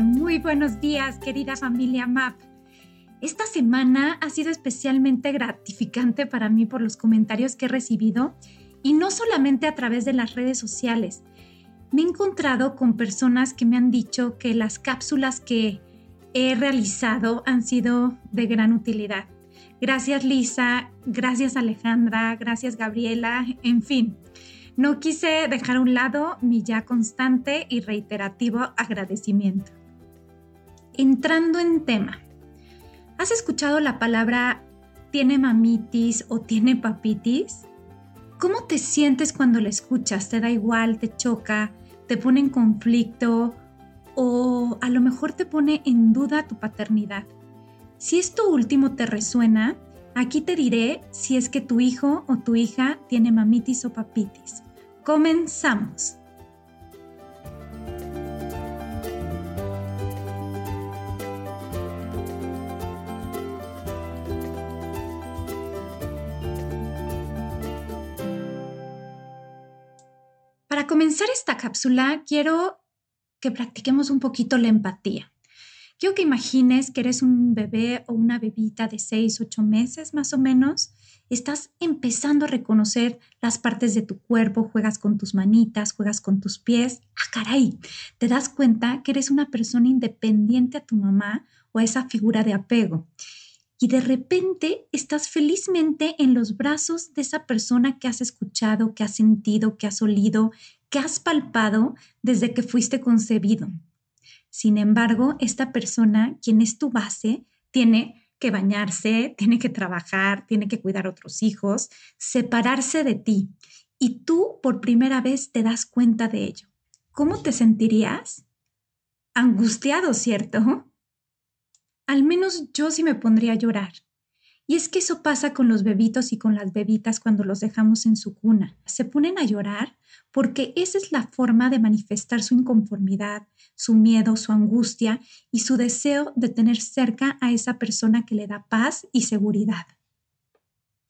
Muy buenos días, querida familia MAP. Esta semana ha sido especialmente gratificante para mí por los comentarios que he recibido y no solamente a través de las redes sociales. Me he encontrado con personas que me han dicho que las cápsulas que he realizado han sido de gran utilidad. Gracias Lisa, gracias Alejandra, gracias Gabriela, en fin. No quise dejar a un lado mi ya constante y reiterativo agradecimiento. Entrando en tema, ¿has escuchado la palabra tiene mamitis o tiene papitis? ¿Cómo te sientes cuando la escuchas? ¿Te da igual? ¿Te choca? ¿Te pone en conflicto? ¿O a lo mejor te pone en duda tu paternidad? Si esto último te resuena, aquí te diré si es que tu hijo o tu hija tiene mamitis o papitis. Comenzamos. Comenzar esta cápsula, quiero que practiquemos un poquito la empatía. Quiero que imagines que eres un bebé o una bebita de 6, 8 meses más o menos. Estás empezando a reconocer las partes de tu cuerpo, juegas con tus manitas, juegas con tus pies. ¡Ah, caray! Te das cuenta que eres una persona independiente a tu mamá o a esa figura de apego y de repente estás felizmente en los brazos de esa persona que has escuchado, que has sentido, que has olido, que has palpado desde que fuiste concebido. Sin embargo, esta persona, quien es tu base, tiene que bañarse, tiene que trabajar, tiene que cuidar a otros hijos, separarse de ti. Y tú por primera vez te das cuenta de ello. ¿Cómo te sentirías? Angustiado, ¿cierto? al menos yo sí me pondría a llorar. Y es que eso pasa con los bebitos y con las bebitas cuando los dejamos en su cuna. Se ponen a llorar porque esa es la forma de manifestar su inconformidad, su miedo, su angustia y su deseo de tener cerca a esa persona que le da paz y seguridad.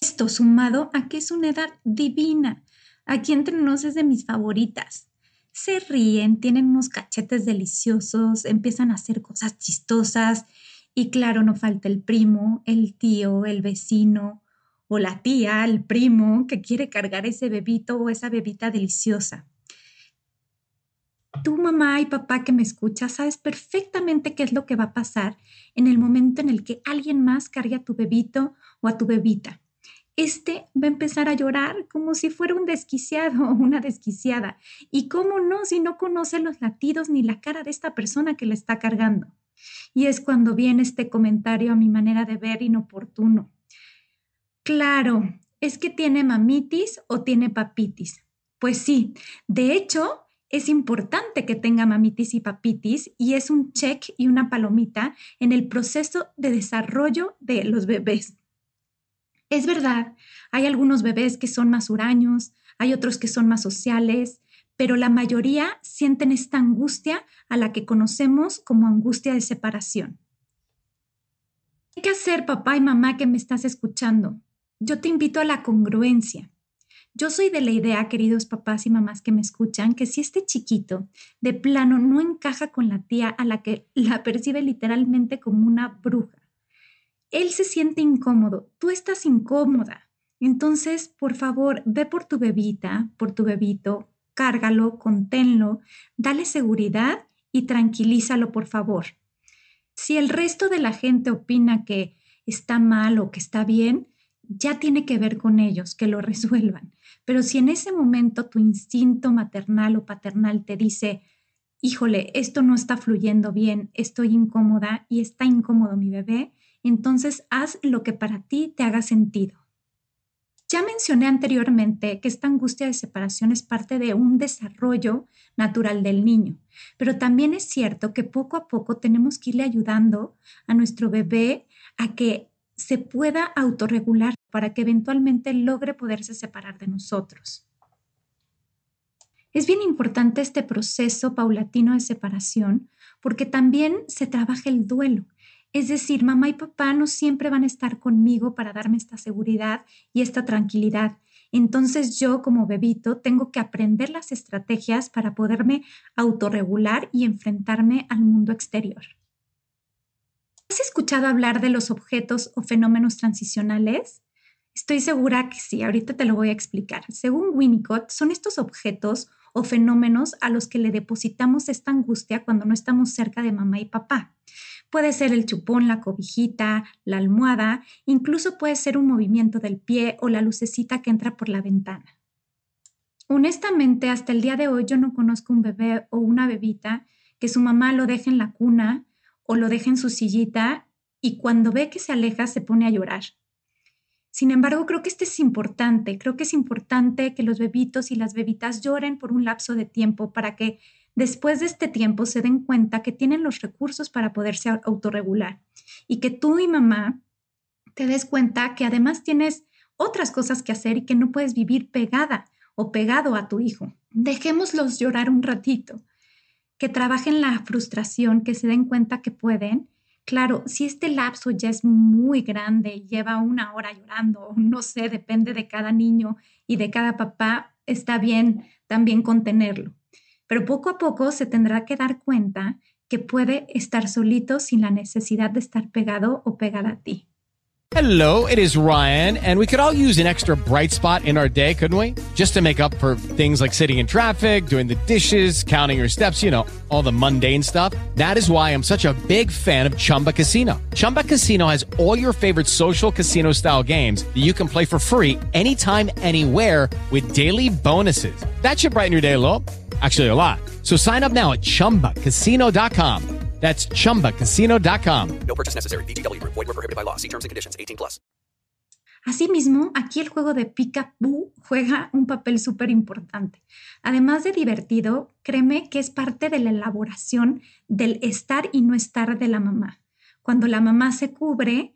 Esto sumado a que es una edad divina. Aquí entre nos es de mis favoritas. Se ríen, tienen unos cachetes deliciosos, empiezan a hacer cosas chistosas y claro, no falta el primo, el tío, el vecino o la tía, el primo que quiere cargar ese bebito o esa bebita deliciosa. Tu mamá y papá que me escuchas sabes perfectamente qué es lo que va a pasar en el momento en el que alguien más cargue a tu bebito o a tu bebita. Este va a empezar a llorar como si fuera un desquiciado o una desquiciada. ¿Y cómo no si no conoce los latidos ni la cara de esta persona que le está cargando? Y es cuando viene este comentario a mi manera de ver inoportuno. Claro, es que tiene mamitis o tiene papitis. Pues sí, de hecho, es importante que tenga mamitis y papitis y es un check y una palomita en el proceso de desarrollo de los bebés. Es verdad, hay algunos bebés que son más huraños, hay otros que son más sociales, pero la mayoría sienten esta angustia a la que conocemos como angustia de separación. ¿Qué hacer, papá y mamá que me estás escuchando? Yo te invito a la congruencia. Yo soy de la idea, queridos papás y mamás que me escuchan, que si este chiquito de plano no encaja con la tía a la que la percibe literalmente como una bruja, él se siente incómodo, tú estás incómoda, Entonces, por favor, ve por tu bebita, por tu bebito, cárgalo, conténlo, dale seguridad y tranquilízalo, por favor. Si el resto de la gente opina que está mal o que está bien, ya tiene que ver con ellos, que lo resuelvan. Pero si en ese momento tu instinto maternal o paternal te dice, híjole, esto no está fluyendo bien, estoy incómoda y está incómodo mi bebé, entonces haz lo que para ti te haga sentido. Ya mencioné anteriormente que esta angustia de separación es parte de un desarrollo natural del niño, pero también es cierto que poco a poco tenemos que irle ayudando a nuestro bebé a que se pueda autorregular para que eventualmente logre poderse separar de nosotros. Es bien importante este proceso paulatino de separación porque también se trabaja el duelo. Es decir, mamá y papá no siempre van a estar conmigo para darme esta seguridad y esta tranquilidad. Entonces yo como bebito tengo que aprender las estrategias para poderme autorregular y enfrentarme al mundo exterior. ¿Has escuchado hablar de los objetos o fenómenos transicionales? Estoy segura que sí, ahorita te lo voy a explicar. Según Winnicott, son estos objetos o fenómenos a los que le depositamos esta angustia cuando no estamos cerca de mamá y papá. Puede ser el chupón, la cobijita, la almohada, incluso puede ser un movimiento del pie o la lucecita que entra por la ventana. Honestamente, hasta el día de hoy yo no conozco un bebé o una bebita que su mamá lo deje en la cuna o lo deje en su sillita y cuando ve que se aleja se pone a llorar. Sin embargo, creo que este es importante. Creo que es importante que los bebitos y las bebitas lloren por un lapso de tiempo para que después de este tiempo se den cuenta que tienen los recursos para poderse autorregular y que tú y mamá te des cuenta que además tienes otras cosas que hacer y que no puedes vivir pegada o pegado a tu hijo. Dejémoslos llorar un ratito, que trabajen la frustración, que se den cuenta que pueden Claro, si este lapso ya es muy grande, lleva una hora llorando, no sé, depende de cada niño y de cada papá, está bien también contenerlo. Pero poco a poco se tendrá que dar cuenta que puede estar solito sin la necesidad de estar pegado o pegada a ti. Hello, it is Ryan, and we could all use an extra bright spot in our day, couldn't we? Just to make up for things like sitting in traffic, doing the dishes, counting your steps, you know, all the mundane stuff. That is why I'm such a big fan of Chumba Casino. Chumba Casino has all your favorite social casino style games that you can play for free anytime, anywhere with daily bonuses. That should brighten your day a little. Actually, a lot. So sign up now at chumbacasino.com. That's chumbacasino.com. No purchase necessary. BGW. Void were prohibited by law. See terms and conditions 18 plus. Asimismo, aquí el juego de Pica-Boo juega un papel súper importante. Además de divertido, créeme que es parte de la elaboración del estar y no estar de la mamá. Cuando la mamá se cubre,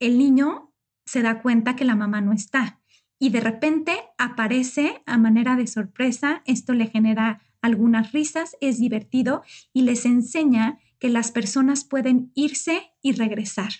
el niño se da cuenta que la mamá no está y de repente aparece a manera de sorpresa. Esto le genera algunas risas, es divertido y les enseña que las personas pueden irse y regresar.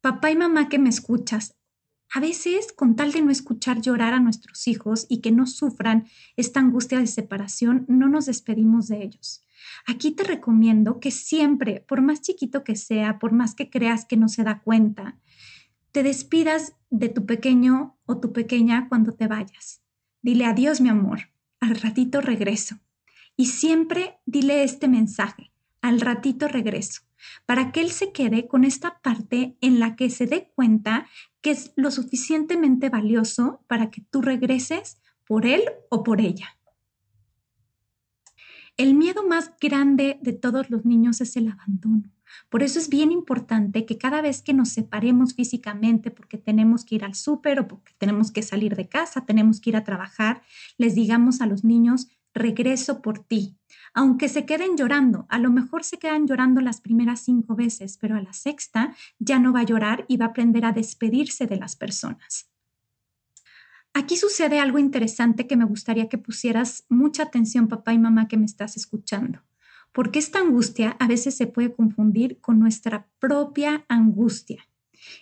Papá y mamá que me escuchas, a veces, con tal de no escuchar llorar a nuestros hijos y que no sufran esta angustia de separación, no nos despedimos de ellos. Aquí te recomiendo que siempre, por más chiquito que sea, por más que creas que no se da cuenta, te despidas de tu pequeño o tu pequeña cuando te vayas. Dile adiós, mi amor, al ratito regreso. Y siempre dile este mensaje al ratito regreso, para que él se quede con esta parte en la que se dé cuenta que es lo suficientemente valioso para que tú regreses por él o por ella. El miedo más grande de todos los niños es el abandono. Por eso es bien importante que cada vez que nos separemos físicamente, porque tenemos que ir al súper o porque tenemos que salir de casa, tenemos que ir a trabajar, les digamos a los niños, regreso por ti. Aunque se queden llorando, a lo mejor se quedan llorando las primeras cinco veces, pero a la sexta ya no va a llorar y va a aprender a despedirse de las personas. Aquí sucede algo interesante que me gustaría que pusieras mucha atención, papá y mamá, que me estás escuchando, porque esta angustia a veces se puede confundir con nuestra propia angustia.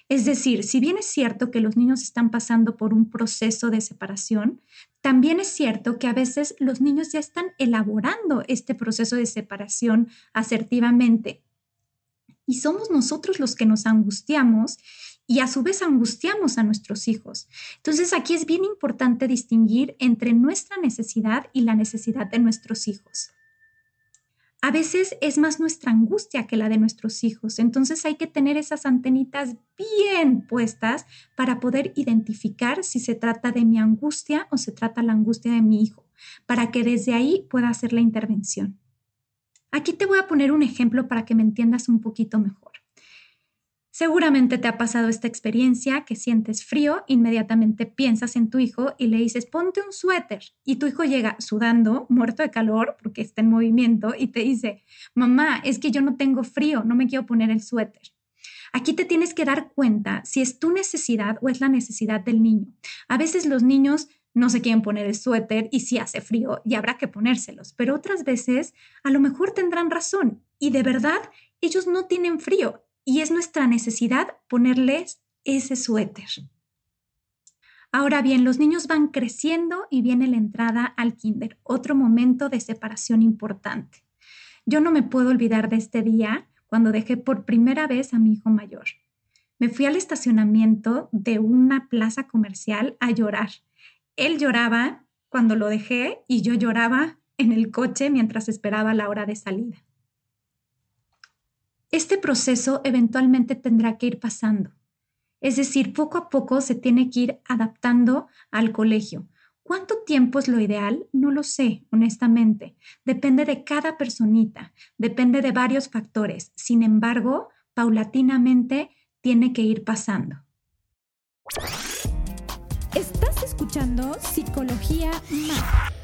Es decir, si bien es cierto que los niños están pasando por un proceso de separación, también es cierto que a veces los niños ya están elaborando este proceso de separación asertivamente. Y somos nosotros los que nos angustiamos y a su vez angustiamos a nuestros hijos. Entonces aquí es bien importante distinguir entre nuestra necesidad y la necesidad de nuestros hijos. A veces es más nuestra angustia que la de nuestros hijos, entonces hay que tener esas antenitas bien puestas para poder identificar si se trata de mi angustia o se trata la angustia de mi hijo, para que desde ahí pueda hacer la intervención. Aquí te voy a poner un ejemplo para que me entiendas un poquito mejor. Seguramente te ha pasado esta experiencia que sientes frío, inmediatamente piensas en tu hijo y le dices, ponte un suéter. Y tu hijo llega sudando, muerto de calor, porque está en movimiento, y te dice, mamá, es que yo no tengo frío, no me quiero poner el suéter. Aquí te tienes que dar cuenta si es tu necesidad o es la necesidad del niño. A veces los niños no se quieren poner el suéter y si hace frío y habrá que ponérselos, pero otras veces a lo mejor tendrán razón y de verdad ellos no tienen frío y es nuestra necesidad ponerles ese suéter. Ahora bien, los niños van creciendo y viene la entrada al kinder, otro momento de separación importante. Yo no me puedo olvidar de este día cuando dejé por primera vez a mi hijo mayor. Me fui al estacionamiento de una plaza comercial a llorar. Él lloraba cuando lo dejé y yo lloraba en el coche mientras esperaba la hora de salida. Este proceso eventualmente tendrá que ir pasando. Es decir, poco a poco se tiene que ir adaptando al colegio. ¿Cuánto tiempo es lo ideal? No lo sé, honestamente. Depende de cada personita, depende de varios factores. Sin embargo, paulatinamente tiene que ir pasando. Estás escuchando Psicología Más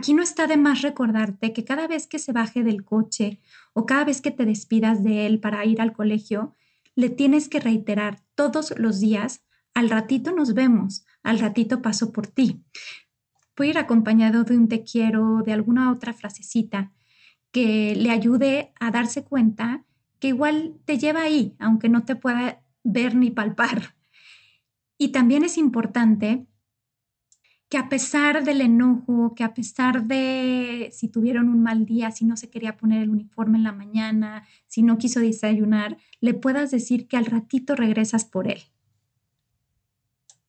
Aquí no está de más recordarte que cada vez que se baje del coche o cada vez que te despidas de él para ir al colegio, le tienes que reiterar todos los días, al ratito nos vemos, al ratito paso por ti. Puede ir acompañado de un te quiero, de alguna otra frasecita que le ayude a darse cuenta que igual te lleva ahí, aunque no te pueda ver ni palpar. Y también es importante que a pesar del enojo, que a pesar de si tuvieron un mal día, si no se quería poner el uniforme en la mañana, si no quiso desayunar, le puedas decir que al ratito regresas por él.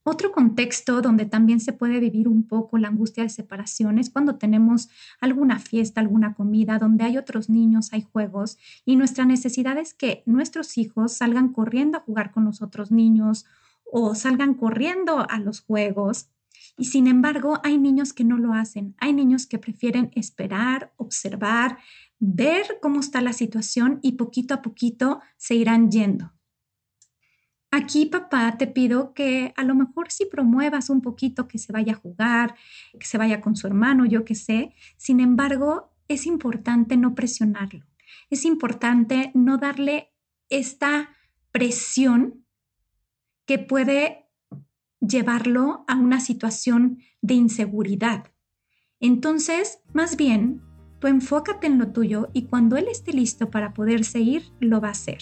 Otro contexto donde también se puede vivir un poco la angustia de separación es cuando tenemos alguna fiesta, alguna comida, donde hay otros niños, hay juegos y nuestra necesidad es que nuestros hijos salgan corriendo a jugar con los otros niños o salgan corriendo a los juegos y sin embargo, hay niños que no lo hacen. Hay niños que prefieren esperar, observar, ver cómo está la situación y poquito a poquito se irán yendo. Aquí, papá, te pido que a lo mejor si promuevas un poquito que se vaya a jugar, que se vaya con su hermano, yo qué sé. Sin embargo, es importante no presionarlo. Es importante no darle esta presión que puede llevarlo a una situación de inseguridad. Entonces, más bien, tú enfócate en lo tuyo y cuando él esté listo para poder seguir, lo va a hacer.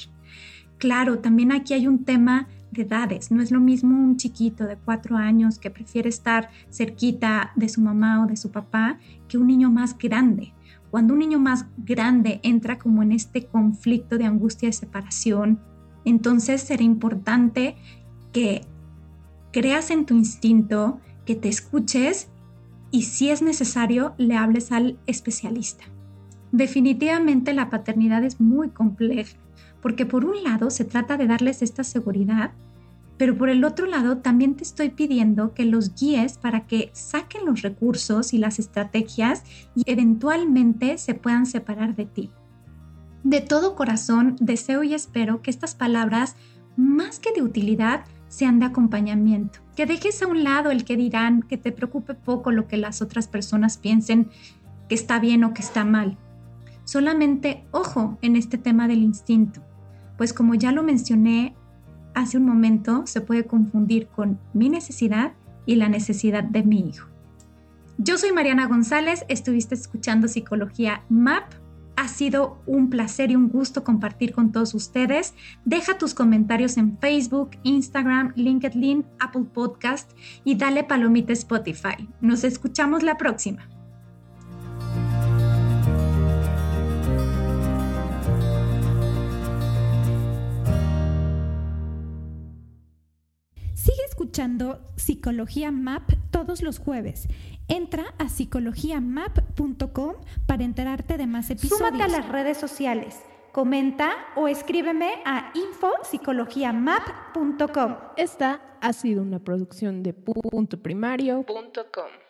Claro, también aquí hay un tema de edades. No es lo mismo un chiquito de cuatro años que prefiere estar cerquita de su mamá o de su papá que un niño más grande. Cuando un niño más grande entra como en este conflicto de angustia de separación, entonces será importante que creas en tu instinto, que te escuches y si es necesario le hables al especialista. Definitivamente la paternidad es muy compleja, porque por un lado se trata de darles esta seguridad, pero por el otro lado también te estoy pidiendo que los guíes para que saquen los recursos y las estrategias y eventualmente se puedan separar de ti. De todo corazón deseo y espero que estas palabras, más que de utilidad, sean de acompañamiento. Que dejes a un lado el que dirán, que te preocupe poco lo que las otras personas piensen que está bien o que está mal. Solamente ojo en este tema del instinto, pues como ya lo mencioné hace un momento, se puede confundir con mi necesidad y la necesidad de mi hijo. Yo soy Mariana González, estuviste escuchando Psicología MAP ha sido un placer y un gusto compartir con todos ustedes. Deja tus comentarios en Facebook, Instagram, LinkedIn, Apple Podcast y dale palomita Spotify. Nos escuchamos la próxima. Sigue escuchando Psicología Map todos los jueves. Entra a psicologiamap.com para enterarte de más episodios. Súmate a las redes sociales, comenta o escríbeme a infopsicologiamap.com. Esta ha sido una producción de puntoprimario.com.